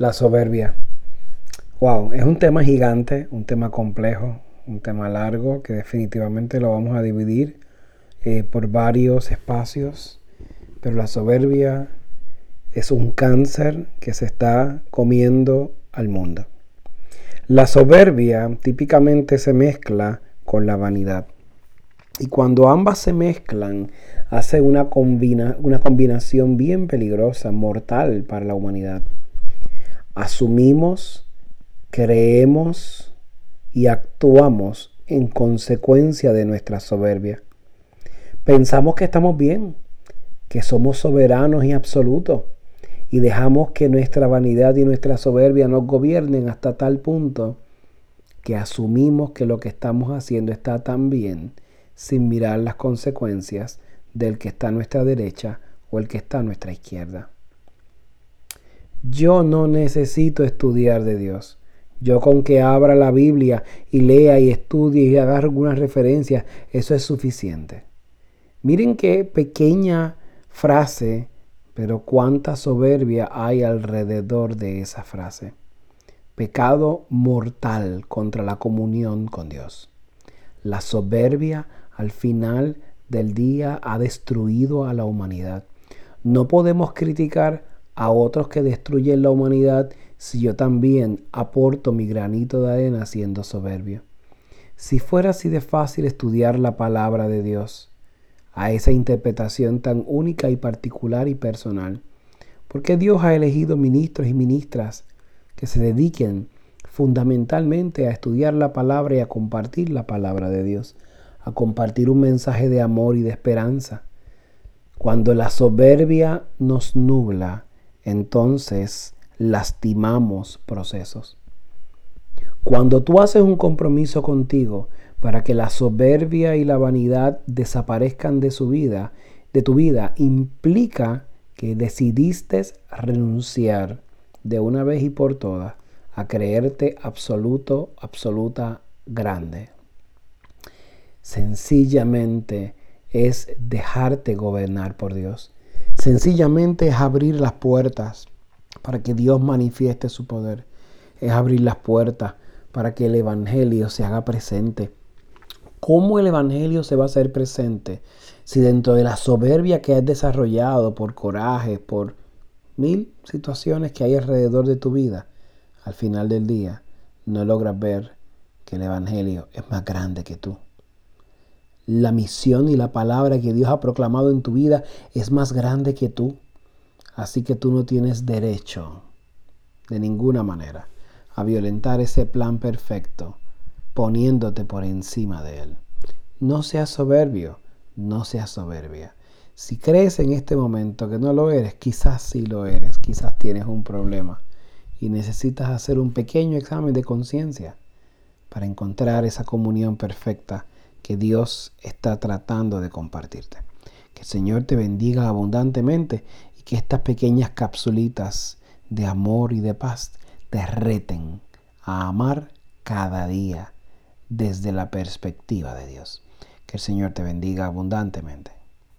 La soberbia. Wow, es un tema gigante, un tema complejo, un tema largo que definitivamente lo vamos a dividir eh, por varios espacios, pero la soberbia es un cáncer que se está comiendo al mundo. La soberbia típicamente se mezcla con la vanidad. Y cuando ambas se mezclan, hace una, una combinación bien peligrosa, mortal para la humanidad asumimos, creemos y actuamos en consecuencia de nuestra soberbia. Pensamos que estamos bien, que somos soberanos y absolutos, y dejamos que nuestra vanidad y nuestra soberbia nos gobiernen hasta tal punto que asumimos que lo que estamos haciendo está tan bien sin mirar las consecuencias del que está a nuestra derecha o el que está a nuestra izquierda. Yo no necesito estudiar de Dios. Yo con que abra la Biblia y lea y estudie y haga algunas referencias, eso es suficiente. Miren qué pequeña frase, pero cuánta soberbia hay alrededor de esa frase. Pecado mortal contra la comunión con Dios. La soberbia al final del día ha destruido a la humanidad. No podemos criticar a otros que destruyen la humanidad si yo también aporto mi granito de arena siendo soberbio? Si fuera así de fácil estudiar la palabra de Dios, a esa interpretación tan única y particular y personal, ¿por qué Dios ha elegido ministros y ministras que se dediquen fundamentalmente a estudiar la palabra y a compartir la palabra de Dios, a compartir un mensaje de amor y de esperanza? Cuando la soberbia nos nubla, entonces lastimamos procesos. Cuando tú haces un compromiso contigo para que la soberbia y la vanidad desaparezcan de su vida, de tu vida, implica que decidiste renunciar de una vez y por todas a creerte absoluto, absoluta grande. Sencillamente es dejarte gobernar por Dios. Sencillamente es abrir las puertas para que Dios manifieste su poder. Es abrir las puertas para que el Evangelio se haga presente. ¿Cómo el Evangelio se va a hacer presente si dentro de la soberbia que has desarrollado por coraje, por mil situaciones que hay alrededor de tu vida, al final del día no logras ver que el Evangelio es más grande que tú? La misión y la palabra que Dios ha proclamado en tu vida es más grande que tú. Así que tú no tienes derecho de ninguna manera a violentar ese plan perfecto poniéndote por encima de él. No seas soberbio, no seas soberbia. Si crees en este momento que no lo eres, quizás sí lo eres, quizás tienes un problema y necesitas hacer un pequeño examen de conciencia para encontrar esa comunión perfecta que Dios está tratando de compartirte. Que el Señor te bendiga abundantemente y que estas pequeñas capsulitas de amor y de paz te reten a amar cada día desde la perspectiva de Dios. Que el Señor te bendiga abundantemente.